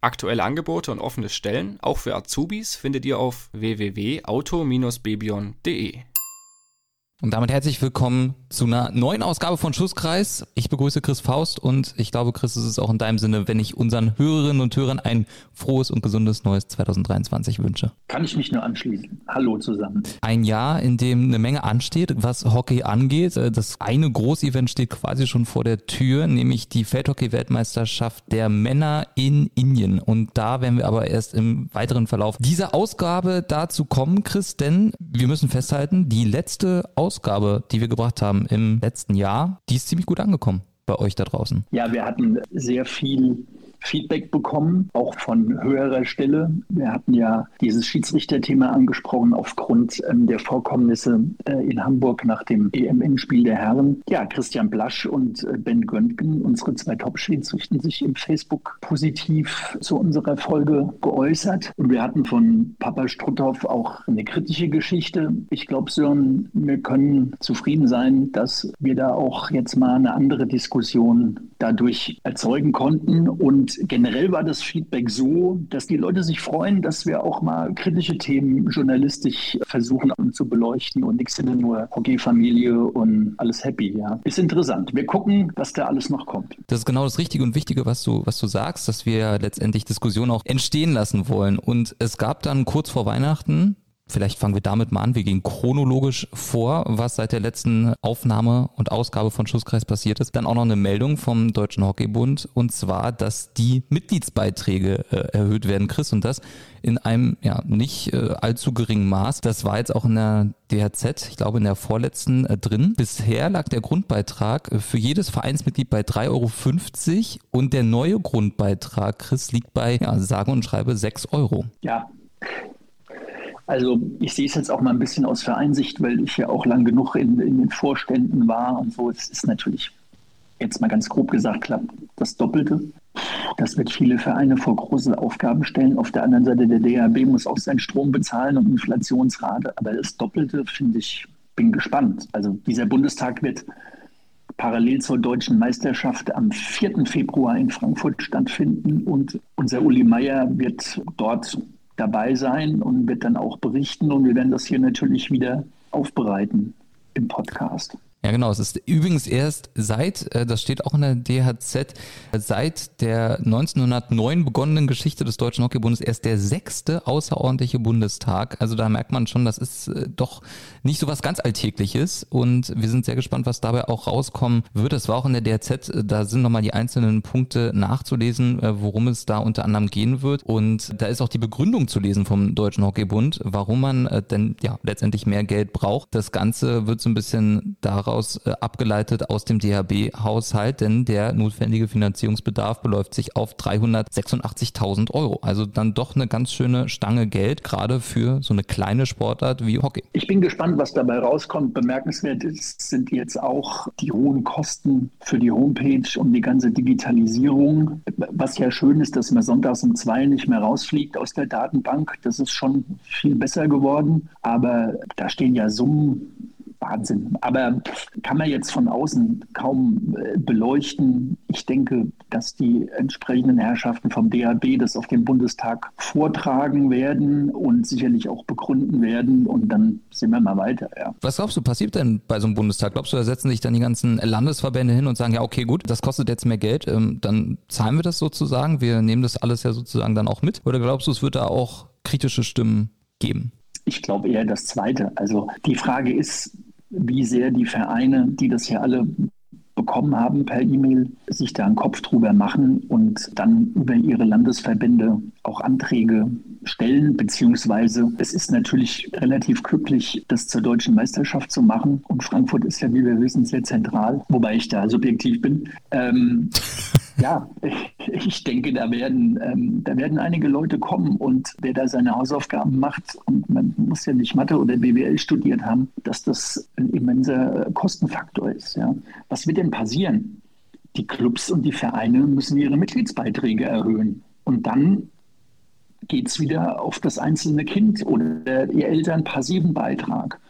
Aktuelle Angebote und offene Stellen, auch für Azubis, findet ihr auf www.auto-bebion.de. Und damit herzlich willkommen zu einer neuen Ausgabe von Schusskreis. Ich begrüße Chris Faust und ich glaube, Chris, es ist auch in deinem Sinne, wenn ich unseren Hörerinnen und Hörern ein frohes und gesundes neues 2023 wünsche. Kann ich mich nur anschließen. Hallo zusammen. Ein Jahr, in dem eine Menge ansteht, was Hockey angeht. Das eine Großevent steht quasi schon vor der Tür, nämlich die Feldhockey-Weltmeisterschaft der Männer in Indien. Und da werden wir aber erst im weiteren Verlauf dieser Ausgabe dazu kommen, Chris, denn wir müssen festhalten, die letzte Ausgabe Ausgabe, die wir gebracht haben im letzten Jahr, die ist ziemlich gut angekommen bei euch da draußen. Ja, wir hatten sehr viel Feedback bekommen, auch von höherer Stelle. Wir hatten ja dieses Schiedsrichterthema angesprochen aufgrund ähm, der Vorkommnisse äh, in Hamburg nach dem EM-Spiel der Herren. Ja, Christian Blasch und äh, Ben Göntgen, unsere zwei Top-Schiedsrichter, sich im Facebook positiv zu unserer Folge geäußert. Und wir hatten von Papa Strutthoff auch eine kritische Geschichte. Ich glaube, Sören, wir können zufrieden sein, dass wir da auch jetzt mal eine andere Diskussion dadurch erzeugen konnten und und generell war das Feedback so, dass die Leute sich freuen, dass wir auch mal kritische Themen journalistisch versuchen zu beleuchten und nichts sind nur Hockey-Familie und alles happy. Ja. Ist interessant. Wir gucken, was da alles noch kommt. Das ist genau das Richtige und Wichtige, was du, was du sagst, dass wir letztendlich Diskussionen auch entstehen lassen wollen. Und es gab dann kurz vor Weihnachten Vielleicht fangen wir damit mal an. Wir gehen chronologisch vor, was seit der letzten Aufnahme und Ausgabe von Schusskreis passiert ist. Dann auch noch eine Meldung vom Deutschen Hockeybund und zwar, dass die Mitgliedsbeiträge äh, erhöht werden, Chris, und das in einem ja nicht äh, allzu geringen Maß. Das war jetzt auch in der DHZ, ich glaube in der vorletzten äh, drin. Bisher lag der Grundbeitrag äh, für jedes Vereinsmitglied bei 3,50 Euro und der neue Grundbeitrag, Chris, liegt bei, ja, sage und schreibe 6 Euro. Ja, also ich sehe es jetzt auch mal ein bisschen aus Vereinsicht, weil ich ja auch lang genug in, in den Vorständen war und so. Es ist natürlich jetzt mal ganz grob gesagt klappt das Doppelte. Das wird viele Vereine vor große Aufgaben stellen. Auf der anderen Seite der DHB muss auch seinen Strom bezahlen und Inflationsrate. Aber das Doppelte finde ich, bin gespannt. Also dieser Bundestag wird parallel zur deutschen Meisterschaft am 4. Februar in Frankfurt stattfinden und unser Uli Meier wird dort dabei sein und wird dann auch berichten. Und wir werden das hier natürlich wieder aufbereiten im Podcast. Ja, genau. Es ist übrigens erst seit, äh, das steht auch in der DHZ, seit der 1909 begonnenen Geschichte des Deutschen Hockeybundes erst der sechste außerordentliche Bundestag. Also da merkt man schon, das ist äh, doch nicht so was ganz Alltägliches. Und wir sind sehr gespannt, was dabei auch rauskommen wird. Das war auch in der DHZ, äh, da sind nochmal die einzelnen Punkte nachzulesen, worum es da unter anderem gehen wird. Und da ist auch die Begründung zu lesen vom Deutschen Hockeybund, warum man denn ja letztendlich mehr Geld braucht. Das Ganze wird so ein bisschen darauf daraus äh, abgeleitet aus dem DHB-Haushalt, denn der notwendige Finanzierungsbedarf beläuft sich auf 386.000 Euro. Also dann doch eine ganz schöne Stange Geld, gerade für so eine kleine Sportart wie Hockey. Ich bin gespannt, was dabei rauskommt. Bemerkenswert ist, sind jetzt auch die hohen Kosten für die Homepage und die ganze Digitalisierung. Was ja schön ist, dass man sonntags um zwei nicht mehr rausfliegt aus der Datenbank. Das ist schon viel besser geworden. Aber da stehen ja Summen Wahnsinn. Aber kann man jetzt von außen kaum äh, beleuchten. Ich denke, dass die entsprechenden Herrschaften vom DAB das auf dem Bundestag vortragen werden und sicherlich auch begründen werden. Und dann sehen wir mal weiter. Ja. Was glaubst du, passiert denn bei so einem Bundestag? Glaubst du, da setzen sich dann die ganzen Landesverbände hin und sagen, ja, okay, gut, das kostet jetzt mehr Geld, ähm, dann zahlen wir das sozusagen. Wir nehmen das alles ja sozusagen dann auch mit. Oder glaubst du, es wird da auch kritische Stimmen geben? Ich glaube eher das Zweite. Also die Frage ist, wie sehr die Vereine, die das ja alle bekommen haben per E-Mail, sich da einen Kopf drüber machen und dann über ihre Landesverbände auch Anträge stellen, beziehungsweise es ist natürlich relativ glücklich, das zur deutschen Meisterschaft zu machen. Und Frankfurt ist ja, wie wir wissen, sehr zentral, wobei ich da subjektiv bin. Ähm, Ja, ich denke, da werden, ähm, da werden einige Leute kommen und wer da seine Hausaufgaben macht, und man muss ja nicht Mathe oder BWL studiert haben, dass das ein immenser Kostenfaktor ist. Ja. Was wird denn passieren? Die Clubs und die Vereine müssen ihre Mitgliedsbeiträge erhöhen. Und dann geht es wieder auf das einzelne Kind oder ihr Eltern passiven Beitrag.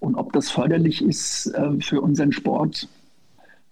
Und ob das förderlich ist äh, für unseren Sport,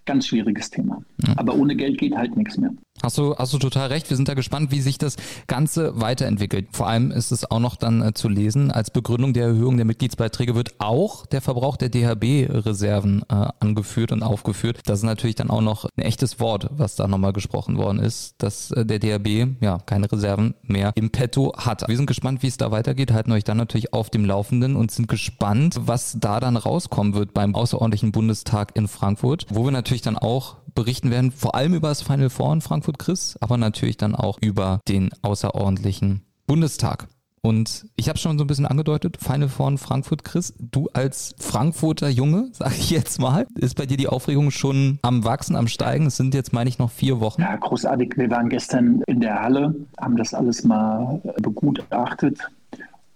ganz schwieriges Thema. Ja. Aber ohne Geld geht halt nichts mehr. Hast du, hast du total recht. Wir sind da gespannt, wie sich das Ganze weiterentwickelt. Vor allem ist es auch noch dann äh, zu lesen, als Begründung der Erhöhung der Mitgliedsbeiträge wird auch der Verbrauch der DHB-Reserven äh, angeführt und aufgeführt. Das ist natürlich dann auch noch ein echtes Wort, was da nochmal gesprochen worden ist, dass äh, der DHB ja keine Reserven mehr im Petto hat. Wir sind gespannt, wie es da weitergeht, halten euch dann natürlich auf dem Laufenden und sind gespannt, was da dann rauskommen wird beim außerordentlichen Bundestag in Frankfurt, wo wir natürlich dann auch berichten werden, vor allem über das Final Four in Frankfurt Frankfurt Chris, aber natürlich dann auch über den außerordentlichen Bundestag. Und ich habe schon so ein bisschen angedeutet, Final Four Frankfurt, Chris, du als Frankfurter Junge, sage ich jetzt mal, ist bei dir die Aufregung schon am Wachsen, am Steigen? Es sind jetzt, meine ich, noch vier Wochen. Ja, großartig. Wir waren gestern in der Halle, haben das alles mal begutachtet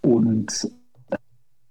und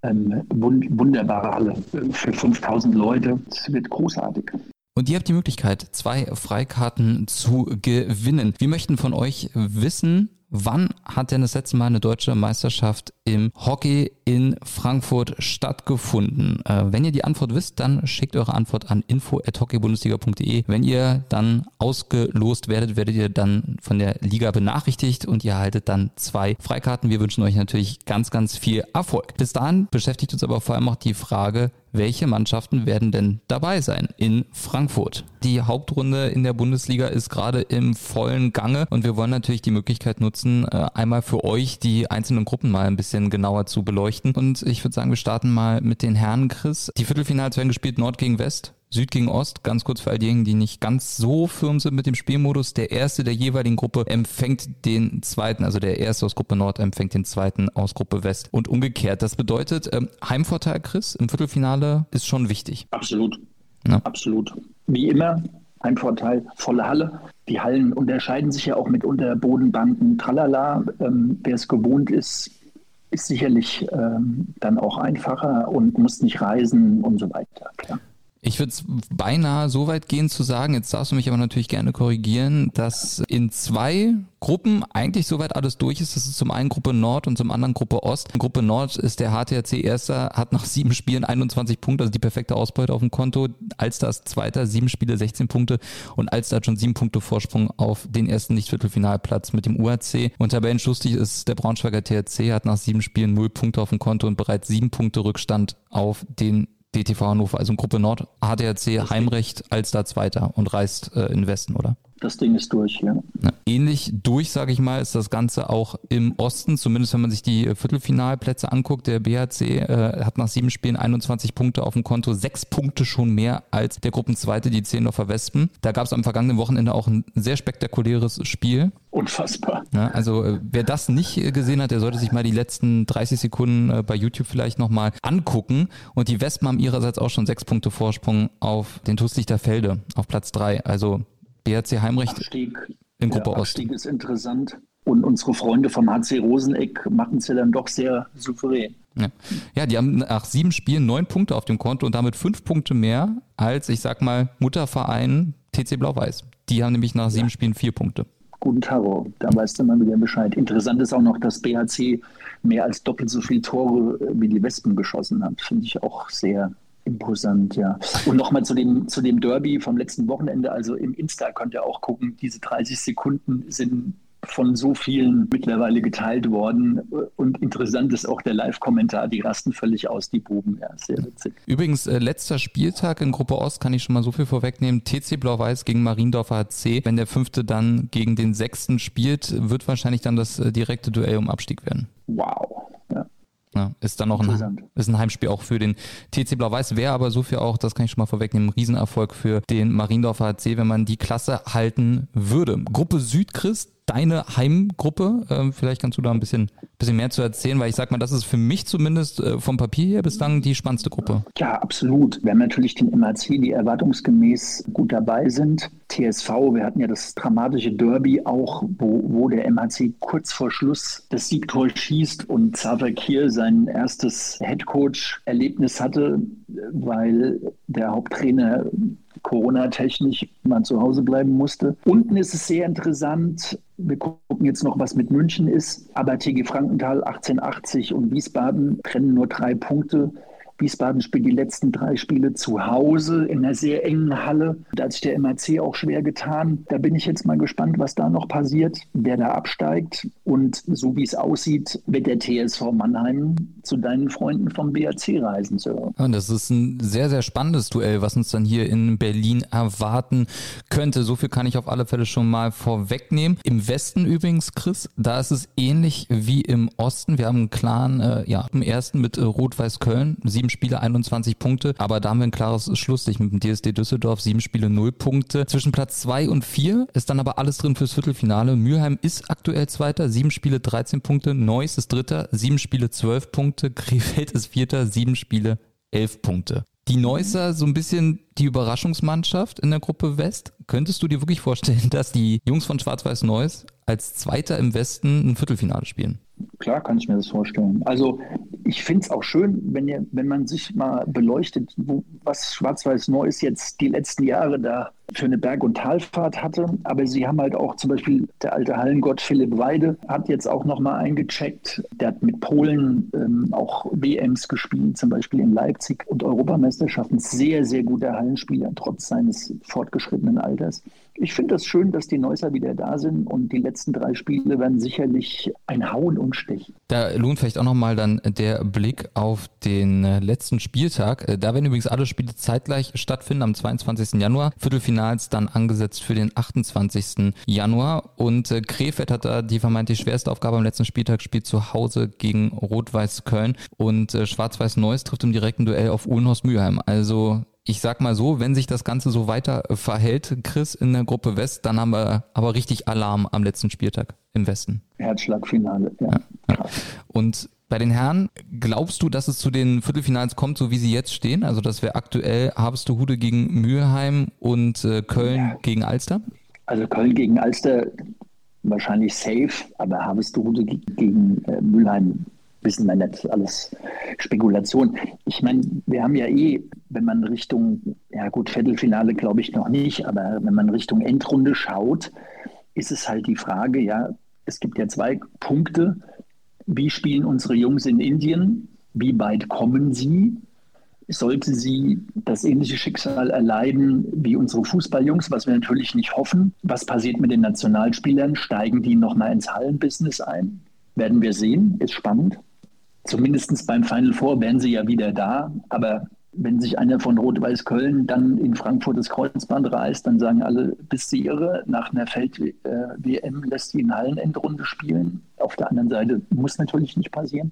ähm, wunderbare Halle für 5000 Leute. Es wird großartig. Und ihr habt die Möglichkeit, zwei Freikarten zu gewinnen. Wir möchten von euch wissen, Wann hat denn das letzte Mal eine deutsche Meisterschaft im Hockey in Frankfurt stattgefunden? Äh, wenn ihr die Antwort wisst, dann schickt eure Antwort an info.hockeybundesliga.de. Wenn ihr dann ausgelost werdet, werdet ihr dann von der Liga benachrichtigt und ihr erhaltet dann zwei Freikarten. Wir wünschen euch natürlich ganz, ganz viel Erfolg. Bis dahin beschäftigt uns aber vor allem auch die Frage, welche Mannschaften werden denn dabei sein in Frankfurt? Die Hauptrunde in der Bundesliga ist gerade im vollen Gange und wir wollen natürlich die Möglichkeit nutzen, äh, einmal für euch die einzelnen Gruppen mal ein bisschen genauer zu beleuchten. Und ich würde sagen, wir starten mal mit den Herren, Chris. Die Viertelfinals werden gespielt Nord gegen West. Süd gegen Ost, ganz kurz für all diejenigen, die nicht ganz so firm sind mit dem Spielmodus. Der erste der jeweiligen Gruppe empfängt den zweiten, also der erste aus Gruppe Nord empfängt den zweiten aus Gruppe West und umgekehrt. Das bedeutet, ähm, Heimvorteil, Chris, im Viertelfinale ist schon wichtig. Absolut. Ja. Absolut. Wie immer, Heimvorteil, volle Halle. Die Hallen unterscheiden sich ja auch mit Unterbodenbanken, tralala. Ähm, Wer es gewohnt ist, ist sicherlich ähm, dann auch einfacher und muss nicht reisen und so weiter. Klar. Ich würde es beinahe so weit gehen zu sagen, jetzt darfst du mich aber natürlich gerne korrigieren, dass in zwei Gruppen eigentlich soweit alles durch ist. Das ist zum einen Gruppe Nord und zum anderen Gruppe Ost. In Gruppe Nord ist der HTRC Erster, hat nach sieben Spielen 21 Punkte, also die perfekte Ausbeute auf dem Konto. Alster ist Zweiter, sieben Spiele, 16 Punkte und Alster hat schon sieben Punkte Vorsprung auf den ersten Nicht-Viertelfinalplatz mit dem UAC. Und Tabellenschlustig ist der Braunschweiger THC, hat nach sieben Spielen null Punkte auf dem Konto und bereits sieben Punkte Rückstand auf den DTV Hannover, also Gruppe Nord, HDRC Heimrecht als da Zweiter und reist äh, in Westen, oder? Das Ding ist durch, ja. Ähnlich durch, sage ich mal, ist das Ganze auch im Osten, zumindest wenn man sich die Viertelfinalplätze anguckt. Der BHC äh, hat nach sieben Spielen 21 Punkte auf dem Konto, sechs Punkte schon mehr als der Gruppenzweite, die Zehlendorfer Wespen. Da gab es am vergangenen Wochenende auch ein sehr spektakuläres Spiel. Unfassbar. Ja, also äh, wer das nicht gesehen hat, der sollte sich mal die letzten 30 Sekunden äh, bei YouTube vielleicht nochmal angucken. Und die Wespen haben ihrerseits auch schon sechs Punkte Vorsprung auf den Tusslichter Felde auf Platz drei. Also BRC Heimrecht Abstieg, in Gruppe Ost. Abstieg ist interessant. Und unsere Freunde vom HC Roseneck machen es ja dann doch sehr souverän. Ja. ja, die haben nach sieben Spielen neun Punkte auf dem Konto und damit fünf Punkte mehr als, ich sag mal, Mutterverein TC Blau-Weiß. Die haben nämlich nach sieben ja. Spielen vier Punkte. Guten Tag, da weißt du mal wieder Bescheid. Interessant ist auch noch, dass BHC mehr als doppelt so viele Tore wie die Wespen geschossen hat. Finde ich auch sehr Imposant, ja. Und nochmal zu dem, zu dem Derby vom letzten Wochenende. Also im Insta könnt ihr auch gucken, diese 30 Sekunden sind von so vielen mittlerweile geteilt worden. Und interessant ist auch der Live-Kommentar, die rasten völlig aus, die Buben. Ja, sehr witzig. Übrigens, äh, letzter Spieltag in Gruppe Ost kann ich schon mal so viel vorwegnehmen. TC Blau-Weiß gegen Mariendorfer HC. Wenn der fünfte dann gegen den sechsten spielt, wird wahrscheinlich dann das äh, direkte Duell um Abstieg werden. Wow. Ja, ist dann noch ein, ist ein Heimspiel auch für den TC Blau-Weiß, wäre aber so viel auch, das kann ich schon mal vorwegnehmen, ein Riesenerfolg für den Mariendorfer HC, wenn man die Klasse halten würde. Gruppe Süd, Chris, deine Heimgruppe, ähm, vielleicht kannst du da ein bisschen bisschen mehr zu erzählen, weil ich sag mal, das ist für mich zumindest äh, vom Papier her bislang die spannendste Gruppe. Ja, absolut. Wir haben natürlich den MAC, die erwartungsgemäß gut dabei sind. TSV, wir hatten ja das dramatische Derby auch, wo, wo der MAC kurz vor Schluss das Siegtor schießt und Zavakir sein erstes Headcoach-Erlebnis hatte, weil der Haupttrainer Corona-technisch mal zu Hause bleiben musste. Unten ist es sehr interessant. Wir gucken jetzt noch, was mit München ist. Aber TG Frankenthal 1880 und Wiesbaden trennen nur drei Punkte. Wiesbaden spielt die letzten drei Spiele zu Hause in einer sehr engen Halle. Da hat sich der MAC auch schwer getan. Da bin ich jetzt mal gespannt, was da noch passiert, wer da absteigt. Und so wie es aussieht, wird der TSV Mannheim zu deinen Freunden vom BAC reisen, Sir. Und das ist ein sehr, sehr spannendes Duell, was uns dann hier in Berlin erwarten könnte. So viel kann ich auf alle Fälle schon mal vorwegnehmen. Im Westen übrigens, Chris, da ist es ähnlich wie im Osten. Wir haben einen klaren, äh, ja, im ersten mit äh, Rot-Weiß Köln, sieben sieben Spiele 21 Punkte, aber da haben wir ein klares Schlusslicht mit dem DSD Düsseldorf, sieben Spiele 0 Punkte. Zwischen Platz 2 und 4 ist dann aber alles drin fürs Viertelfinale. Mülheim ist aktuell Zweiter, sieben Spiele 13 Punkte, Neuss ist Dritter, sieben Spiele 12 Punkte, Krefeld ist Vierter, sieben Spiele 11 Punkte. Die Neusser so ein bisschen die Überraschungsmannschaft in der Gruppe West. Könntest du dir wirklich vorstellen, dass die Jungs von Schwarz-Weiß Neuss als Zweiter im Westen ein Viertelfinale spielen? Klar kann ich mir das vorstellen. Also ich finde es auch schön, wenn, ihr, wenn man sich mal beleuchtet, wo, was Schwarz-Weiß Neues jetzt die letzten Jahre da für eine Berg- und Talfahrt hatte. Aber sie haben halt auch zum Beispiel der alte Hallengott Philipp Weide hat jetzt auch nochmal eingecheckt. Der hat mit Polen ähm, auch WMs gespielt, zum Beispiel in Leipzig und Europameisterschaften. Sehr, sehr guter Hallenspieler, trotz seines fortgeschrittenen Alters. Ich finde es das schön, dass die Neusser wieder da sind und die letzten drei Spiele werden sicherlich ein Hauen und Stechen. Da lohnt vielleicht auch nochmal dann der Blick auf den äh, letzten Spieltag. Äh, da werden übrigens alle Spiele zeitgleich stattfinden am 22. Januar. Viertelfinale Finals dann angesetzt für den 28. Januar. Und äh, Krefeld hat da die vermeintlich schwerste Aufgabe am letzten Spieltag, spielt zu Hause gegen Rot-Weiß Köln. Und Schwarz-Weiß Neuss trifft im direkten Duell auf Uhlenhorst Mülheim. Also ich sag mal so, wenn sich das Ganze so weiter verhält, Chris, in der Gruppe West, dann haben wir aber richtig Alarm am letzten Spieltag im Westen. Herzschlagfinale, ja. ja. Und bei den Herren, glaubst du, dass es zu den Viertelfinals kommt, so wie sie jetzt stehen? Also das wäre aktuell Harvestehude gegen Mülheim und äh, Köln ja. gegen Alster? Also Köln gegen Alster wahrscheinlich safe, aber Harvestehude gegen äh, Mülheim wissen wir nicht, alles Spekulation. Ich meine, wir haben ja eh, wenn man Richtung, ja gut, Viertelfinale glaube ich noch nicht, aber wenn man Richtung Endrunde schaut, ist es halt die Frage, ja, es gibt ja zwei Punkte, wie spielen unsere Jungs in Indien? Wie weit kommen sie? Sollte sie das ähnliche Schicksal erleiden wie unsere Fußballjungs, was wir natürlich nicht hoffen? Was passiert mit den Nationalspielern? Steigen die nochmal ins Hallenbusiness ein? Werden wir sehen. Ist spannend. Zumindest beim Final Four wären sie ja wieder da. Aber wenn sich einer von Rot-Weiß-Köln dann in Frankfurt das Kreuzband reißt, dann sagen alle, bist du irre? Nach einer Feld-WM lässt sie in Hallenendrunde spielen. Auf der anderen Seite muss natürlich nicht passieren.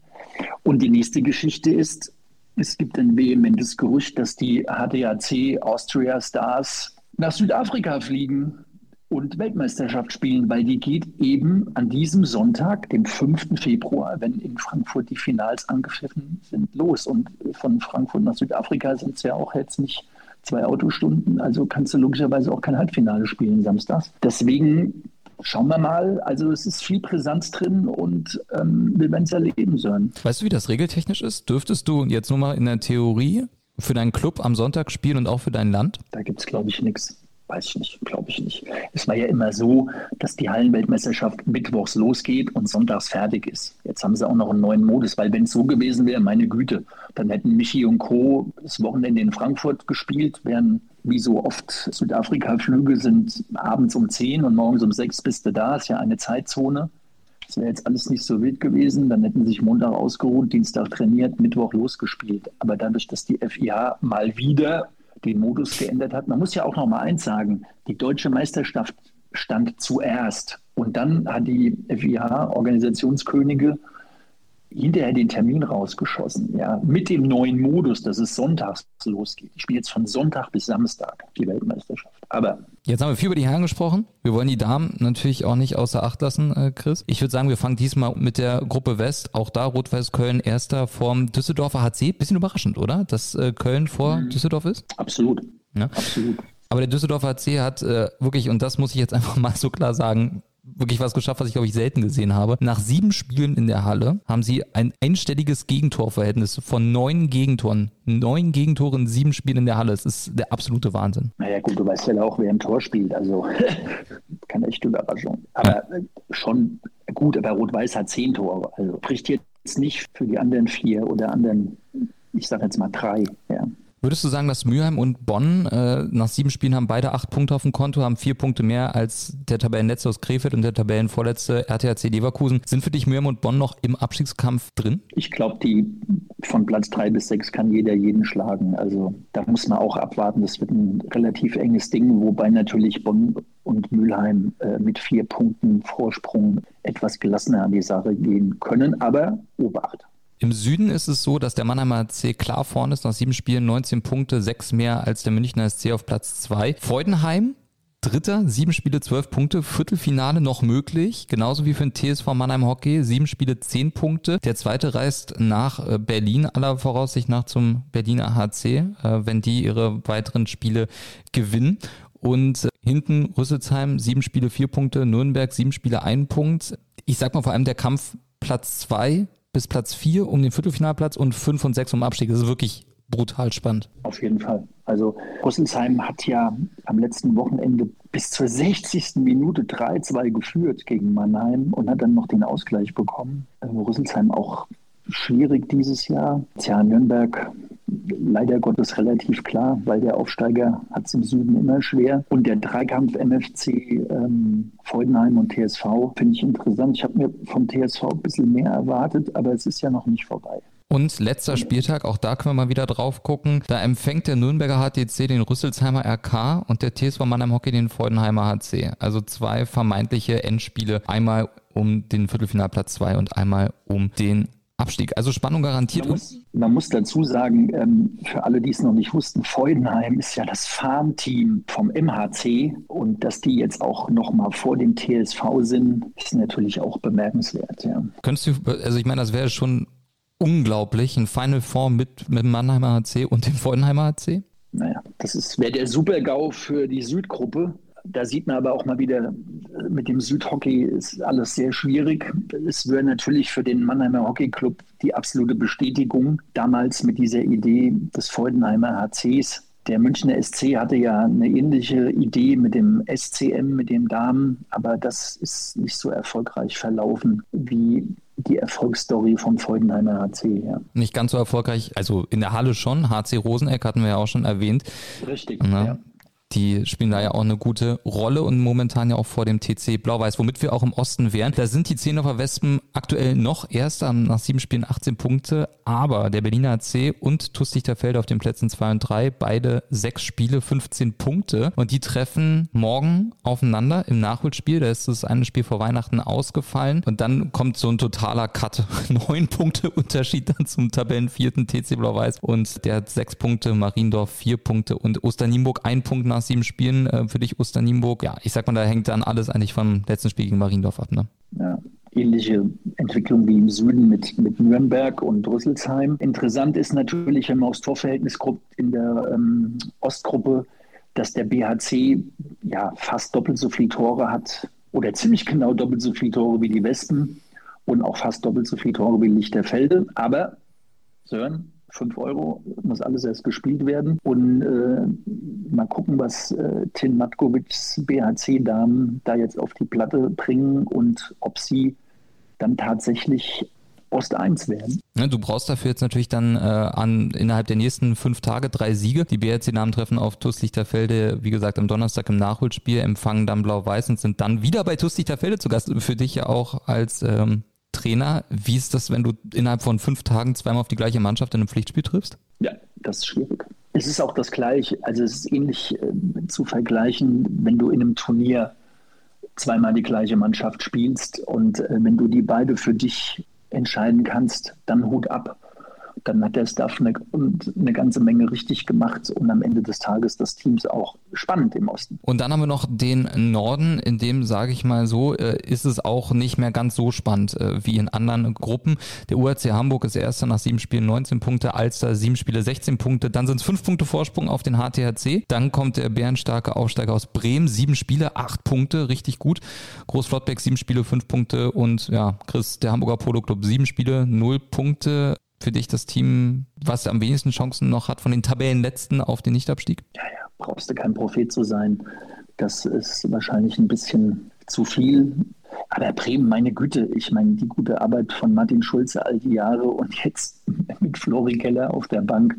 Und die nächste Geschichte ist, es gibt ein vehementes Gerücht, dass die HDAC Austria Stars nach Südafrika fliegen und Weltmeisterschaft spielen, weil die geht eben an diesem Sonntag, dem 5. Februar, wenn in Frankfurt die Finals angepfiffen sind, los. Und von Frankfurt nach Südafrika sind es ja auch jetzt nicht zwei Autostunden, also kannst du logischerweise auch kein Halbfinale spielen samstags. Deswegen schauen wir mal. Also es ist viel Brisanz drin und ähm, wir werden es erleben sollen. Weißt du, wie das regeltechnisch ist? Dürftest du jetzt nur mal in der Theorie für deinen Club am Sonntag spielen und auch für dein Land? Da gibt es, glaube ich, nichts. Weiß ich nicht, glaube ich nicht. Es war ja immer so, dass die Hallenweltmeisterschaft mittwochs losgeht und sonntags fertig ist. Jetzt haben sie auch noch einen neuen Modus, weil wenn es so gewesen wäre, meine Güte, dann hätten Michi und Co. das Wochenende in Frankfurt gespielt, wären wie so oft Südafrika-Flüge sind abends um 10 und morgens um 6 bist du da, ist ja eine Zeitzone. Das wäre jetzt alles nicht so wild gewesen. Dann hätten sich Montag ausgeruht, Dienstag trainiert, Mittwoch losgespielt. Aber dadurch, dass die FIH mal wieder den Modus geändert hat. Man muss ja auch noch mal eins sagen, die deutsche Meisterschaft stand zuerst und dann hat die FIH Organisationskönige hinterher den Termin rausgeschossen, ja, mit dem neuen Modus, dass es sonntags losgeht. Ich spiele jetzt von Sonntag bis Samstag die Weltmeisterschaft. Aber Jetzt haben wir viel über die Herren gesprochen. Wir wollen die Damen natürlich auch nicht außer Acht lassen, äh, Chris. Ich würde sagen, wir fangen diesmal mit der Gruppe West. Auch da Rot-Weiß Köln erster vorm Düsseldorfer HC. Bisschen überraschend, oder? Dass äh, Köln vor mhm. Düsseldorf ist? Absolut. Ja. Absolut. Aber der Düsseldorfer HC hat äh, wirklich, und das muss ich jetzt einfach mal so klar sagen, wirklich was geschafft, was ich glaube ich selten gesehen habe. Nach sieben Spielen in der Halle haben sie ein einstelliges Gegentorverhältnis von neun Gegentoren. Neun Gegentore in sieben Spielen in der Halle. Das ist der absolute Wahnsinn. Naja gut, du weißt ja auch, wer ein Tor spielt. Also keine echte Überraschung. Aber ja. schon gut, aber Rot-Weiß hat zehn Tore. Also spricht jetzt nicht für die anderen vier oder anderen, ich sage jetzt mal drei. Ja. Würdest du sagen, dass Mülheim und Bonn äh, nach sieben Spielen haben beide acht Punkte auf dem Konto, haben vier Punkte mehr als der Tabellenletzte aus Krefeld und der Tabellenvorletzte RTHC Leverkusen. Sind für dich Mülheim und Bonn noch im Abstiegskampf drin? Ich glaube, die von Platz drei bis sechs kann jeder jeden schlagen. Also da muss man auch abwarten. Das wird ein relativ enges Ding, wobei natürlich Bonn und Mülheim äh, mit vier Punkten Vorsprung etwas gelassener an die Sache gehen können. Aber Obacht. Im Süden ist es so, dass der Mannheimer SC klar vorne ist, nach sieben Spielen 19 Punkte, sechs mehr als der Münchner SC auf Platz zwei. Freudenheim Dritter, sieben Spiele, zwölf Punkte, Viertelfinale noch möglich, genauso wie für den TSV Mannheim Hockey, sieben Spiele, zehn Punkte. Der zweite reist nach äh, Berlin, aller Voraussicht nach zum Berliner HC, äh, wenn die ihre weiteren Spiele gewinnen. Und äh, hinten Rüsselsheim, sieben Spiele, vier Punkte, Nürnberg, sieben Spiele, ein Punkt. Ich sag mal vor allem der Kampf Platz zwei bis Platz 4 um den Viertelfinalplatz und 5 und 6 um Abstieg. Das ist wirklich brutal spannend. Auf jeden Fall. Also Rüsselsheim hat ja am letzten Wochenende bis zur 60. Minute 3-2 geführt gegen Mannheim und hat dann noch den Ausgleich bekommen. Also Rüsselsheim auch schwierig dieses Jahr. Tja, Nürnberg leider Gottes relativ klar, weil der Aufsteiger hat es im Süden immer schwer. Und der Dreikampf MFC, ähm, Freudenheim und TSV finde ich interessant. Ich habe mir vom TSV ein bisschen mehr erwartet, aber es ist ja noch nicht vorbei. Und letzter Spieltag, auch da können wir mal wieder drauf gucken. Da empfängt der Nürnberger HTC den Rüsselsheimer RK und der TSV Mannheim Hockey den Freudenheimer HC. Also zwei vermeintliche Endspiele. Einmal um den Viertelfinalplatz 2 und einmal um den Abstieg. Also Spannung garantiert. Man muss, man muss dazu sagen, ähm, für alle, die es noch nicht wussten, Freudenheim ist ja das Farmteam vom MHC und dass die jetzt auch noch mal vor dem TSV sind, ist natürlich auch bemerkenswert. Ja. Könntest du, also ich meine, das wäre schon unglaublich, ein Final Four mit, mit dem Mannheimer HC und dem Freudenheimer HC? Naja, das wäre der Super-GAU für die Südgruppe da sieht man aber auch mal wieder, mit dem Südhockey ist alles sehr schwierig. Es wäre natürlich für den Mannheimer Hockey Club die absolute Bestätigung, damals mit dieser Idee des Freudenheimer HCs. Der Münchner SC hatte ja eine ähnliche Idee mit dem SCM, mit dem Damen, aber das ist nicht so erfolgreich verlaufen wie die Erfolgsstory vom Freudenheimer HC. Ja. Nicht ganz so erfolgreich, also in der Halle schon. HC Roseneck hatten wir ja auch schon erwähnt. Richtig, ja. Die spielen da ja auch eine gute Rolle und momentan ja auch vor dem TC Blau-Weiß, womit wir auch im Osten wären. Da sind die Zehnerfer Wespen aktuell noch Erster nach sieben Spielen 18 Punkte, aber der Berliner AC und TuS auf den Plätzen 2 und 3, beide sechs Spiele, 15 Punkte und die treffen morgen aufeinander im Nachholspiel. Da ist das eine Spiel vor Weihnachten ausgefallen und dann kommt so ein totaler Cut. Neun Punkte Unterschied dann zum Tabellenvierten TC Blau-Weiß und der hat sechs Punkte, Mariendorf vier Punkte und Osternimburg ein Punkt nach nach sieben Spielen äh, für dich Osternimburg. Ja, ich sag mal, da hängt dann alles eigentlich vom letzten Spiel gegen Mariendorf ab. Ne? Ja, ähnliche Entwicklung wie im Süden mit, mit Nürnberg und Rüsselsheim. Interessant ist natürlich, wenn man aufs Torverhältnis guckt in der ähm, Ostgruppe, dass der BHC ja fast doppelt so viele Tore hat oder ziemlich genau doppelt so viele Tore wie die Westen und auch fast doppelt so viele Tore wie Lichterfelde. Aber Sören, 5 Euro, muss alles erst gespielt werden. Und äh, mal gucken, was äh, Tin Matkovics BHC-Damen da jetzt auf die Platte bringen und ob sie dann tatsächlich Ost 1 werden. Ja, du brauchst dafür jetzt natürlich dann äh, an innerhalb der nächsten fünf Tage drei Siege. Die BRC-Namen treffen auf TuS Lichterfelde, wie gesagt, am Donnerstag im Nachholspiel, empfangen dann Blau-Weiß und sind dann wieder bei TuS Lichterfelde zu Gast. Für dich ja auch als ähm, Trainer. Wie ist das, wenn du innerhalb von fünf Tagen zweimal auf die gleiche Mannschaft in einem Pflichtspiel triffst? Ja, das ist schwierig. Es ist auch das Gleiche. Also es ist ähnlich äh, zu vergleichen, wenn du in einem Turnier zweimal die gleiche Mannschaft spielst und äh, wenn du die beide für dich entscheiden kannst, dann Hut ab dann hat der Staff eine, eine ganze Menge richtig gemacht und am Ende des Tages das Team auch spannend im Osten. Und dann haben wir noch den Norden, in dem, sage ich mal so, äh, ist es auch nicht mehr ganz so spannend äh, wie in anderen Gruppen. Der URC Hamburg ist erster nach sieben Spielen 19 Punkte, Alster sieben Spiele 16 Punkte, dann sind es fünf Punkte Vorsprung auf den HTHC. Dann kommt der bärenstarke Aufsteiger aus Bremen, sieben Spiele, acht Punkte, richtig gut. Großflottbeck sieben Spiele, fünf Punkte und ja, Chris, der Hamburger Polo Club sieben Spiele, null Punkte für dich das Team, was am wenigsten Chancen noch hat von den Tabellenletzten auf den Nichtabstieg? Ja, ja, brauchst du kein Prophet zu sein. Das ist wahrscheinlich ein bisschen zu viel. Aber Bremen, meine Güte, ich meine, die gute Arbeit von Martin Schulze all die Jahre und jetzt mit Flori Keller auf der Bank,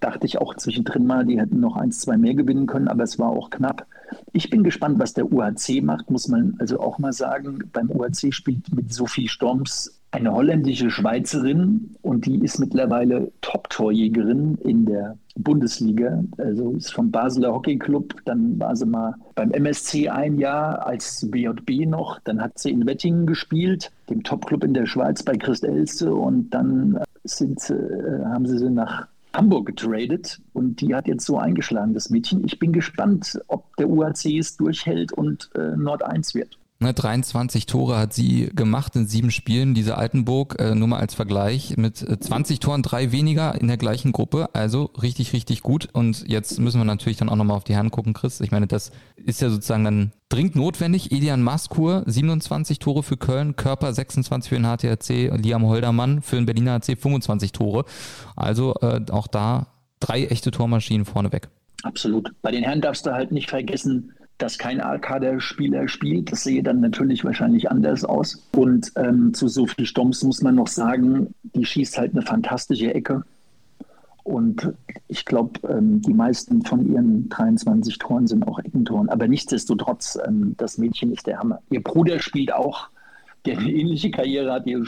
dachte ich auch zwischendrin mal, die hätten noch eins, zwei mehr gewinnen können, aber es war auch knapp. Ich bin gespannt, was der UHC macht, muss man also auch mal sagen. Beim UHC spielt mit Sophie Storms eine holländische Schweizerin und die ist mittlerweile Top-Torjägerin in der Bundesliga. Also ist vom Basler Hockey Club. Dann war sie mal beim MSC ein Jahr als BJB noch. Dann hat sie in Wettingen gespielt, dem Top-Club in der Schweiz bei Christ Elste. Und dann sind, äh, haben sie sie nach Hamburg getradet und die hat jetzt so eingeschlagen, das Mädchen. Ich bin gespannt, ob der UAC es durchhält und äh, Nord 1 wird. 23 ne, Tore hat sie gemacht in sieben Spielen, diese Altenburg, äh, nur mal als Vergleich, mit 20 äh, Toren, drei weniger in der gleichen Gruppe, also richtig, richtig gut. Und jetzt müssen wir natürlich dann auch nochmal auf die Herren gucken, Chris. Ich meine, das ist ja sozusagen dann dringend notwendig. Edian Maskur, 27 Tore für Köln, Körper 26 für den HTRC, Liam Holdermann für den Berliner HC 25 Tore. Also äh, auch da drei echte Tormaschinen vorneweg. Absolut. Bei den Herren darfst du halt nicht vergessen, dass kein A-Kader-Spieler spielt. Das sehe dann natürlich wahrscheinlich anders aus. Und ähm, zu Sophie Stomps muss man noch sagen, die schießt halt eine fantastische Ecke. Und ich glaube, ähm, die meisten von ihren 23 Toren sind auch Eckentoren. Aber nichtsdestotrotz, ähm, das Mädchen ist der Hammer. Ihr Bruder spielt auch, der eine ähnliche Karriere hat. Ihr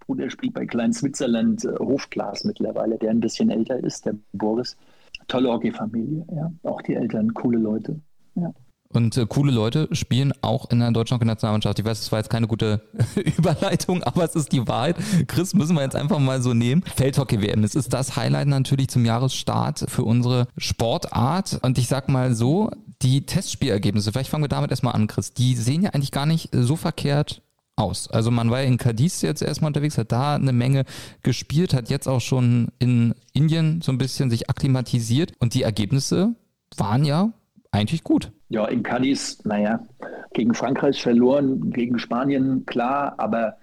Bruder spielt bei Klein Switzerland äh, Hofglas mittlerweile, der ein bisschen älter ist, der Boris. Tolle Hockeyfamilie, ja. Auch die Eltern, coole Leute. Ja. Und äh, coole Leute spielen auch in der deutschen Hockey-Nationalmannschaft. Ich weiß, es war jetzt keine gute Überleitung, aber es ist die Wahrheit. Chris, müssen wir jetzt einfach mal so nehmen. Feldhockey-WM, es ist das Highlight natürlich zum Jahresstart für unsere Sportart. Und ich sag mal so, die Testspielergebnisse, vielleicht fangen wir damit erstmal an, Chris, die sehen ja eigentlich gar nicht so verkehrt aus. Also man war ja in Cadiz jetzt erstmal unterwegs, hat da eine Menge gespielt, hat jetzt auch schon in Indien so ein bisschen sich akklimatisiert und die Ergebnisse waren ja eigentlich gut. Ja, in Cadiz, naja, gegen Frankreich verloren, gegen Spanien, klar, aber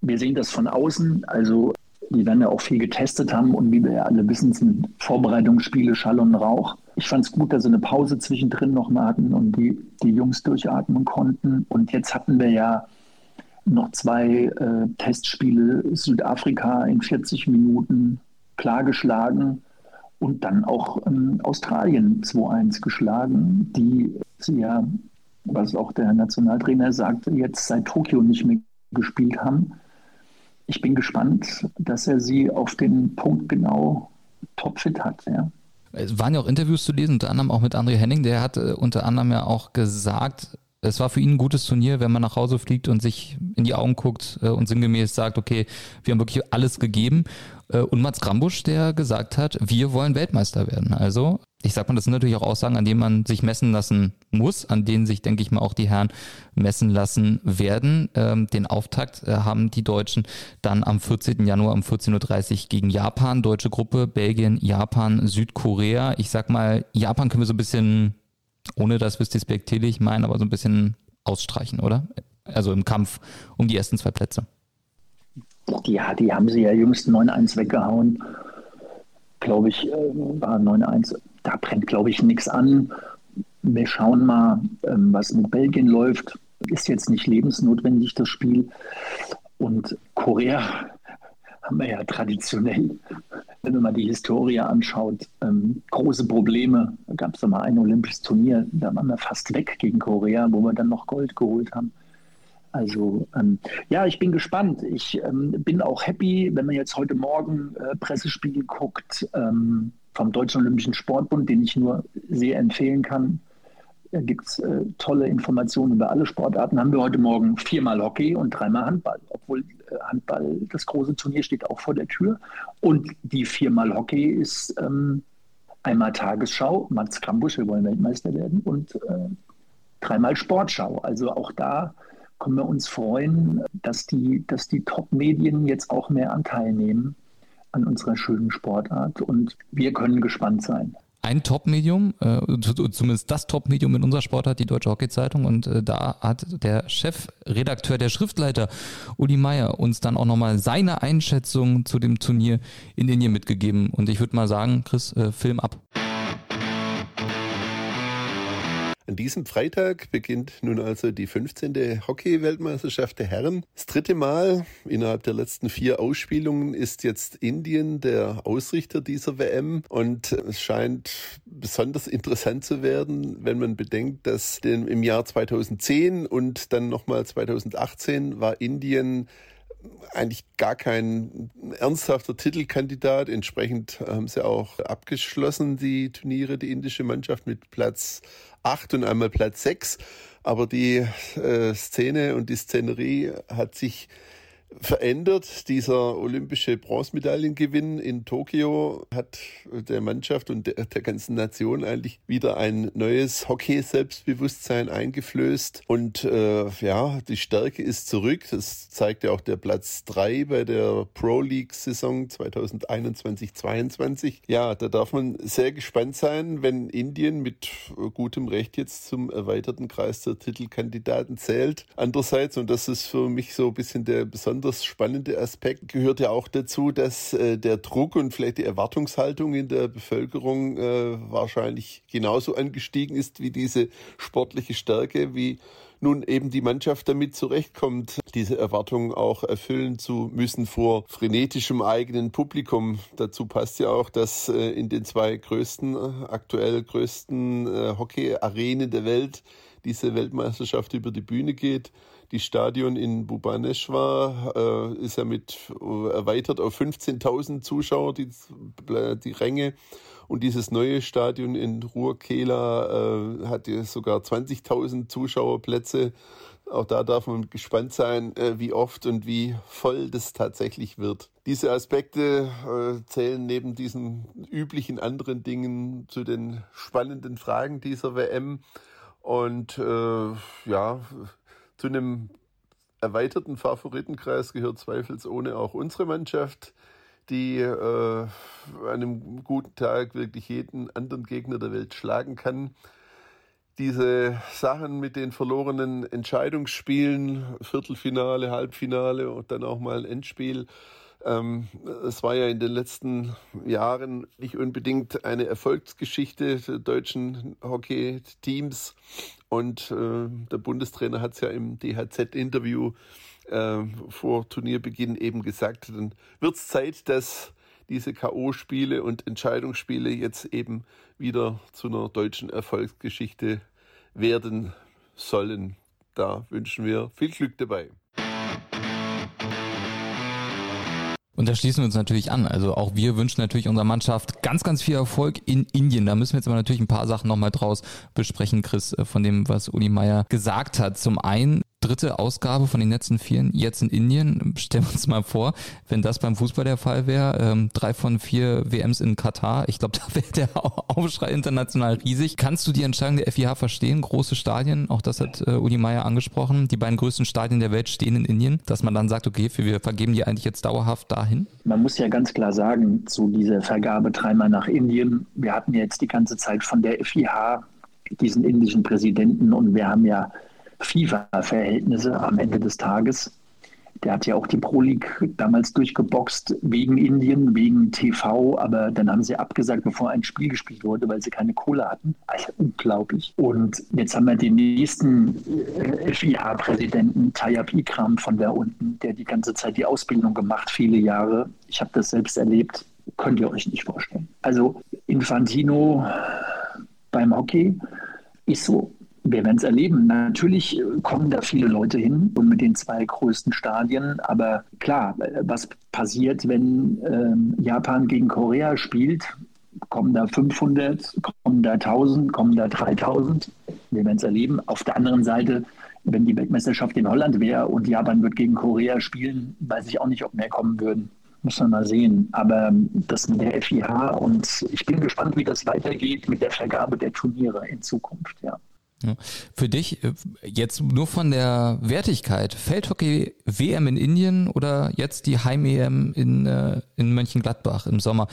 wir sehen das von außen. Also, die werden ja auch viel getestet haben und wie wir ja alle wissen, sind Vorbereitungsspiele Schall und Rauch. Ich fand es gut, dass sie eine Pause zwischendrin noch mal hatten und die, die Jungs durchatmen konnten. Und jetzt hatten wir ja noch zwei äh, Testspiele Südafrika in 40 Minuten klar geschlagen und dann auch ähm, Australien 2-1 geschlagen, die sie ja, was auch der Nationaltrainer sagte, jetzt seit Tokio nicht mehr gespielt haben. Ich bin gespannt, dass er sie auf den Punkt genau topfit hat. Ja. Es waren ja auch Interviews zu lesen, unter anderem auch mit André Henning, der hat äh, unter anderem ja auch gesagt, es war für ihn ein gutes Turnier, wenn man nach Hause fliegt und sich in die Augen guckt äh, und sinngemäß sagt, okay, wir haben wirklich alles gegeben. Äh, und Mats Grambusch, der gesagt hat, wir wollen Weltmeister werden. Also, ich sag mal, das sind natürlich auch Aussagen, an denen man sich messen lassen muss, an denen sich, denke ich mal, auch die Herren messen lassen werden. Ähm, den Auftakt äh, haben die Deutschen dann am 14. Januar um 14.30 Uhr gegen Japan, deutsche Gruppe, Belgien, Japan, Südkorea. Ich sag mal, Japan können wir so ein bisschen ohne dass wir es despektierlich meinen, aber so ein bisschen ausstreichen, oder? Also im Kampf um die ersten zwei Plätze. Ja, die haben sie ja jüngst 9-1 weggehauen. Glaube ich, äh, war 9-1. Da brennt, glaube ich, nichts an. Wir schauen mal, ähm, was mit Belgien läuft. Ist jetzt nicht lebensnotwendig, das Spiel. Und Korea haben wir ja traditionell wenn man die Historie anschaut, ähm, große Probleme. Da gab es mal ein olympisches Turnier, da waren wir fast weg gegen Korea, wo wir dann noch Gold geholt haben. Also ähm, ja, ich bin gespannt. Ich ähm, bin auch happy, wenn man jetzt heute Morgen äh, Pressespiegel guckt ähm, vom Deutschen Olympischen Sportbund, den ich nur sehr empfehlen kann. Da gibt es äh, tolle Informationen über alle Sportarten. Haben wir heute Morgen viermal Hockey und dreimal Handball, obwohl äh, Handball, das große Turnier steht auch vor der Tür. Und die viermal Hockey ist ähm, einmal Tagesschau, Mats Kambusch, wir wollen Weltmeister werden, und äh, dreimal Sportschau. Also auch da können wir uns freuen, dass die, dass die Top-Medien jetzt auch mehr Anteil nehmen an unserer schönen Sportart und wir können gespannt sein ein Top-Medium, äh, zumindest das Top-Medium in unserer Sportart, die Deutsche Hockey-Zeitung. Und äh, da hat der Chefredakteur, der Schriftleiter Uli Meier uns dann auch nochmal seine Einschätzung zu dem Turnier in Indien mitgegeben. Und ich würde mal sagen, Chris, äh, Film ab. An diesem Freitag beginnt nun also die 15. Hockey-Weltmeisterschaft der Herren. Das dritte Mal innerhalb der letzten vier Ausspielungen ist jetzt Indien der Ausrichter dieser WM und es scheint besonders interessant zu werden, wenn man bedenkt, dass im Jahr 2010 und dann nochmal 2018 war Indien eigentlich gar kein ernsthafter Titelkandidat. Entsprechend haben sie auch abgeschlossen, die Turniere, die indische Mannschaft mit Platz 8 und einmal Platz 6. Aber die äh, Szene und die Szenerie hat sich verändert. Dieser olympische Bronzemedaillengewinn in Tokio hat der Mannschaft und der, der ganzen Nation eigentlich wieder ein neues Hockey-Selbstbewusstsein eingeflößt. Und äh, ja, die Stärke ist zurück. Das zeigt ja auch der Platz drei bei der Pro League-Saison 2021-22. Ja, da darf man sehr gespannt sein, wenn Indien mit gutem Recht jetzt zum erweiterten Kreis der Titelkandidaten zählt. Andererseits, und das ist für mich so ein bisschen der besondere besonders spannende Aspekt gehört ja auch dazu, dass äh, der Druck und vielleicht die Erwartungshaltung in der Bevölkerung äh, wahrscheinlich genauso angestiegen ist wie diese sportliche Stärke, wie nun eben die Mannschaft damit zurechtkommt, diese Erwartungen auch erfüllen zu müssen vor frenetischem eigenen Publikum. Dazu passt ja auch, dass äh, in den zwei größten, äh, aktuell größten äh, Hockey-Arenen der Welt diese Weltmeisterschaft über die Bühne geht. Die Stadion in Bhubaneswar äh, ist ja mit äh, erweitert auf 15.000 Zuschauer, die, die Ränge. Und dieses neue Stadion in Ruhrkela äh, hat ja sogar 20.000 Zuschauerplätze. Auch da darf man gespannt sein, äh, wie oft und wie voll das tatsächlich wird. Diese Aspekte äh, zählen neben diesen üblichen anderen Dingen zu den spannenden Fragen dieser WM. Und äh, ja, zu einem erweiterten Favoritenkreis gehört zweifelsohne auch unsere Mannschaft, die äh, an einem guten Tag wirklich jeden anderen Gegner der Welt schlagen kann. Diese Sachen mit den verlorenen Entscheidungsspielen, Viertelfinale, Halbfinale und dann auch mal ein Endspiel, ähm, es war ja in den letzten Jahren nicht unbedingt eine Erfolgsgeschichte der deutschen Hockey-Teams. Und äh, der Bundestrainer hat es ja im DHZ-Interview äh, vor Turnierbeginn eben gesagt, dann wird es Zeit, dass diese K.O.-Spiele und Entscheidungsspiele jetzt eben wieder zu einer deutschen Erfolgsgeschichte werden sollen. Da wünschen wir viel Glück dabei. Und da schließen wir uns natürlich an. Also auch wir wünschen natürlich unserer Mannschaft ganz, ganz viel Erfolg in Indien. Da müssen wir jetzt aber natürlich ein paar Sachen nochmal draus besprechen, Chris, äh, von dem, was Uli Meier gesagt hat. Zum einen dritte Ausgabe von den letzten vier jetzt in Indien. Stellen wir uns mal vor, wenn das beim Fußball der Fall wäre, ähm, drei von vier WMs in Katar. Ich glaube, da wäre der Aufschrei international riesig. Kannst du die Entscheidung der FIH verstehen? Große Stadien, auch das hat äh, Uli Meier angesprochen. Die beiden größten Stadien der Welt stehen in Indien, dass man dann sagt, okay, wir vergeben die eigentlich jetzt dauerhaft dahin? Man muss ja ganz klar sagen, zu dieser Vergabe dreimal nach Indien. Wir hatten jetzt die ganze Zeit von der FIH diesen indischen Präsidenten und wir haben ja FIFA-Verhältnisse am Ende des Tages. Der hat ja auch die Pro League damals durchgeboxt wegen Indien, wegen TV, aber dann haben sie abgesagt, bevor ein Spiel gespielt wurde, weil sie keine Kohle hatten. Also unglaublich. Und jetzt haben wir den nächsten äh, FIA-Präsidenten, Tayyip Ikram von da unten, der die ganze Zeit die Ausbildung gemacht, viele Jahre. Ich habe das selbst erlebt. Könnt ihr euch nicht vorstellen. Also Infantino beim Hockey ist so wir werden es erleben. Natürlich äh, kommen da viele Leute hin und mit den zwei größten Stadien. Aber klar, was passiert, wenn ähm, Japan gegen Korea spielt? Kommen da 500, kommen da 1000, kommen da 3000? Wir werden es erleben. Auf der anderen Seite, wenn die Weltmeisterschaft in Holland wäre und Japan wird gegen Korea spielen, weiß ich auch nicht, ob mehr kommen würden. Muss man mal sehen. Aber das mit der FIH und ich bin gespannt, wie das weitergeht mit der Vergabe der Turniere in Zukunft, ja. Für dich äh, jetzt nur von der Wertigkeit, Feldhockey WM in Indien oder jetzt die Heim-EM in, äh, in Mönchengladbach im Sommer?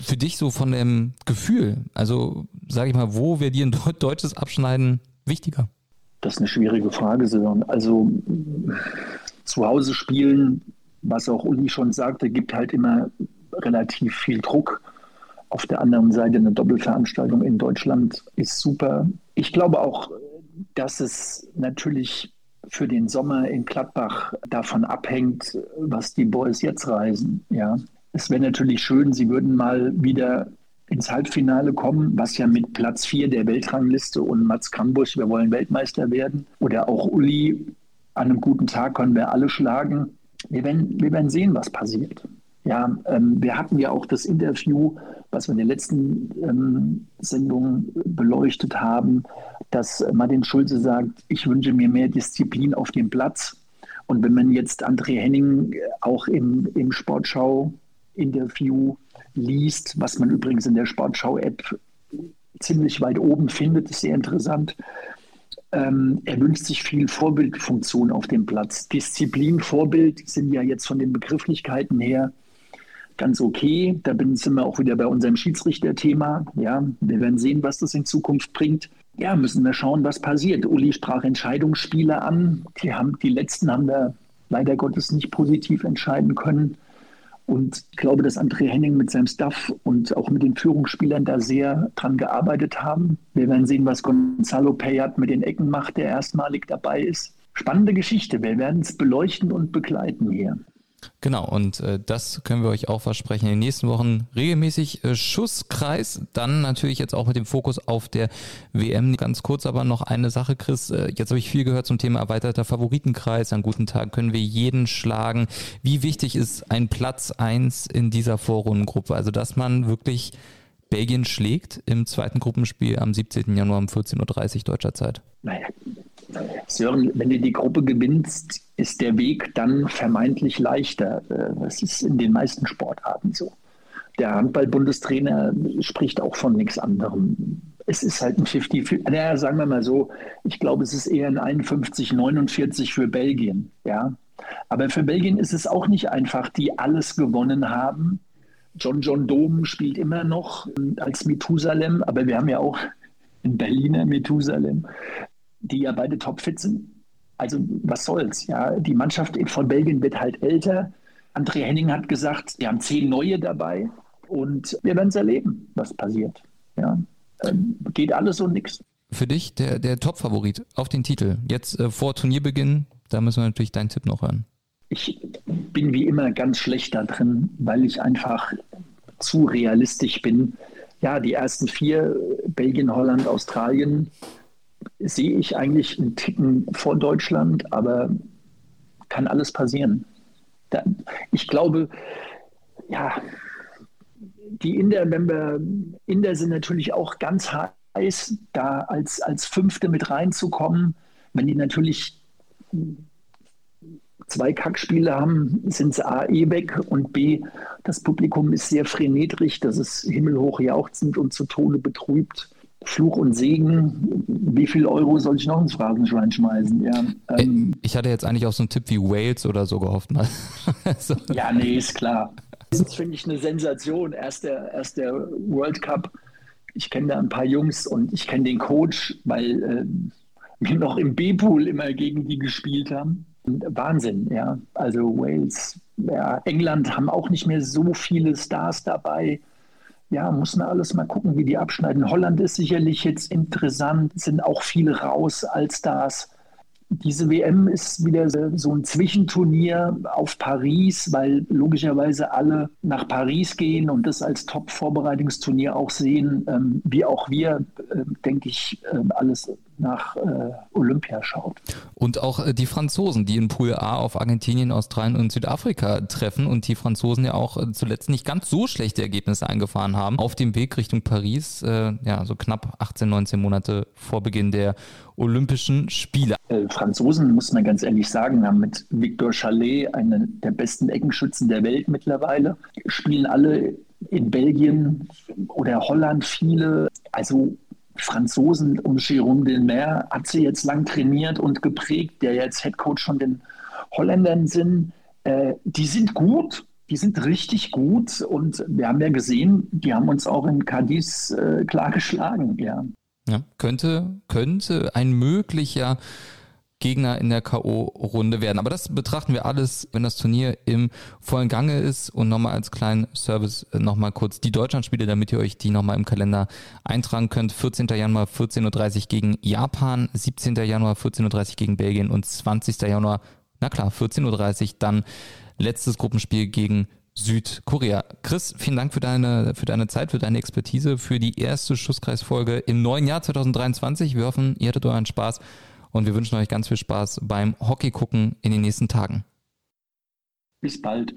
Für dich so von dem Gefühl, also sage ich mal, wo wäre dir ein deutsches Abschneiden wichtiger? Das ist eine schwierige Frage, Sören. Also zu Hause spielen, was auch Uli schon sagte, gibt halt immer relativ viel Druck. Auf der anderen Seite eine Doppelveranstaltung in Deutschland ist super. Ich glaube auch, dass es natürlich für den Sommer in Gladbach davon abhängt, was die Boys jetzt reisen. Ja, es wäre natürlich schön, sie würden mal wieder ins Halbfinale kommen, was ja mit Platz 4 der Weltrangliste und Mats Kambusch, wir wollen Weltmeister werden, oder auch Uli, an einem guten Tag können wir alle schlagen. Wir werden, wir werden sehen, was passiert. Ja, ähm, wir hatten ja auch das Interview, was wir in der letzten ähm, Sendung beleuchtet haben, dass Martin Schulze sagt, ich wünsche mir mehr Disziplin auf dem Platz. Und wenn man jetzt André Henning auch im, im Sportschau-Interview liest, was man übrigens in der Sportschau-App ziemlich weit oben findet, ist sehr interessant. Ähm, er wünscht sich viel Vorbildfunktion auf dem Platz. Disziplin, Vorbild sind ja jetzt von den Begrifflichkeiten her ganz okay. Da sind wir auch wieder bei unserem Schiedsrichterthema. Ja, wir werden sehen, was das in Zukunft bringt. Ja, müssen wir schauen, was passiert. Uli sprach Entscheidungsspiele an. Die, haben, die letzten haben wir leider Gottes nicht positiv entscheiden können. Und ich glaube, dass André Henning mit seinem Staff und auch mit den Führungsspielern da sehr dran gearbeitet haben. Wir werden sehen, was Gonzalo Payat mit den Ecken macht, der erstmalig dabei ist. Spannende Geschichte. Wir werden es beleuchten und begleiten hier. Genau, und äh, das können wir euch auch versprechen. In den nächsten Wochen regelmäßig äh, Schusskreis, dann natürlich jetzt auch mit dem Fokus auf der WM. Ganz kurz aber noch eine Sache, Chris. Äh, jetzt habe ich viel gehört zum Thema erweiterter Favoritenkreis. An guten Tagen können wir jeden schlagen. Wie wichtig ist ein Platz eins in dieser Vorrundengruppe? Also, dass man wirklich Belgien schlägt im zweiten Gruppenspiel am 17. Januar um 14.30 Uhr deutscher Zeit. Naja, Sören, wenn du die Gruppe gewinnst, ist der Weg dann vermeintlich leichter. Das ist in den meisten Sportarten so. Der Handball-Bundestrainer spricht auch von nichts anderem. Es ist halt ein 50, naja, sagen wir mal so, ich glaube, es ist eher ein 51, 49 für Belgien. Ja? Aber für Belgien ist es auch nicht einfach, die alles gewonnen haben. John John Dom spielt immer noch als Methusalem, aber wir haben ja auch in Berliner Methusalem die ja beide topfit sind. Also was soll's, ja. Die Mannschaft von Belgien wird halt älter. André Henning hat gesagt, wir haben zehn neue dabei und wir werden es erleben, was passiert. Ja. Ähm, geht alles und nichts. Für dich der, der Top-Favorit auf den Titel. Jetzt äh, vor Turnierbeginn, da müssen wir natürlich deinen Tipp noch hören. Ich bin wie immer ganz schlecht da drin, weil ich einfach zu realistisch bin. Ja, die ersten vier, Belgien, Holland, Australien, sehe ich eigentlich einen Ticken vor Deutschland, aber kann alles passieren. Da, ich glaube, ja, die Inder, wenn wir, Inder sind natürlich auch ganz heiß, da als, als Fünfte mit reinzukommen. Wenn die natürlich zwei Kackspiele haben, sind sie A, eh weg und B, das Publikum ist sehr frenetrisch, das ist himmelhoch jauchzend und zu Tode betrübt. Fluch und Segen, wie viel Euro soll ich noch ins Phrasenschwein schmeißen? Ja, ähm, ich hatte jetzt eigentlich auch so einen Tipp wie Wales oder so gehofft. Mal. so. Ja, nee, ist klar. Das finde ich eine Sensation. Erst der, erst der World Cup. Ich kenne da ein paar Jungs und ich kenne den Coach, weil äh, wir noch im B-Pool immer gegen die gespielt haben. Wahnsinn, ja. Also Wales, ja, England haben auch nicht mehr so viele Stars dabei ja, muss man alles mal gucken, wie die abschneiden. Holland ist sicherlich jetzt interessant, sind auch viele raus als das. Diese WM ist wieder so ein Zwischenturnier auf Paris, weil logischerweise alle nach Paris gehen und das als Top-Vorbereitungsturnier auch sehen, ähm, wie auch wir, äh, denke ich, äh, alles nach äh, Olympia schaut. Und auch äh, die Franzosen, die in Pool A auf Argentinien, Australien und Südafrika treffen und die Franzosen ja auch äh, zuletzt nicht ganz so schlechte Ergebnisse eingefahren haben auf dem Weg Richtung Paris, äh, ja, so knapp 18, 19 Monate vor Beginn der Olympischen Spiele. Äh, Franzosen, muss man ganz ehrlich sagen, haben mit Victor Chalet einen der besten Eckenschützen der Welt mittlerweile, spielen alle in Belgien oder Holland viele. Also Franzosen um Jérôme Delmer hat sie jetzt lang trainiert und geprägt, der jetzt Headcoach von den Holländern sind. Äh, die sind gut, die sind richtig gut und wir haben ja gesehen, die haben uns auch in Cadiz äh, klar geschlagen, ja. Ja, könnte, könnte ein möglicher Gegner in der K.O.-Runde werden. Aber das betrachten wir alles, wenn das Turnier im vollen Gange ist. Und nochmal als kleinen Service äh, nochmal kurz die Deutschlandspiele, damit ihr euch die nochmal im Kalender eintragen könnt. 14. Januar 14.30 Uhr gegen Japan, 17. Januar 14.30 Uhr gegen Belgien und 20. Januar, na klar, 14.30 Uhr dann letztes Gruppenspiel gegen Südkorea. Chris, vielen Dank für deine, für deine Zeit, für deine Expertise, für die erste Schusskreisfolge im neuen Jahr 2023. Wir hoffen, ihr hattet euren Spaß und wir wünschen euch ganz viel Spaß beim Hockey gucken in den nächsten Tagen. Bis bald.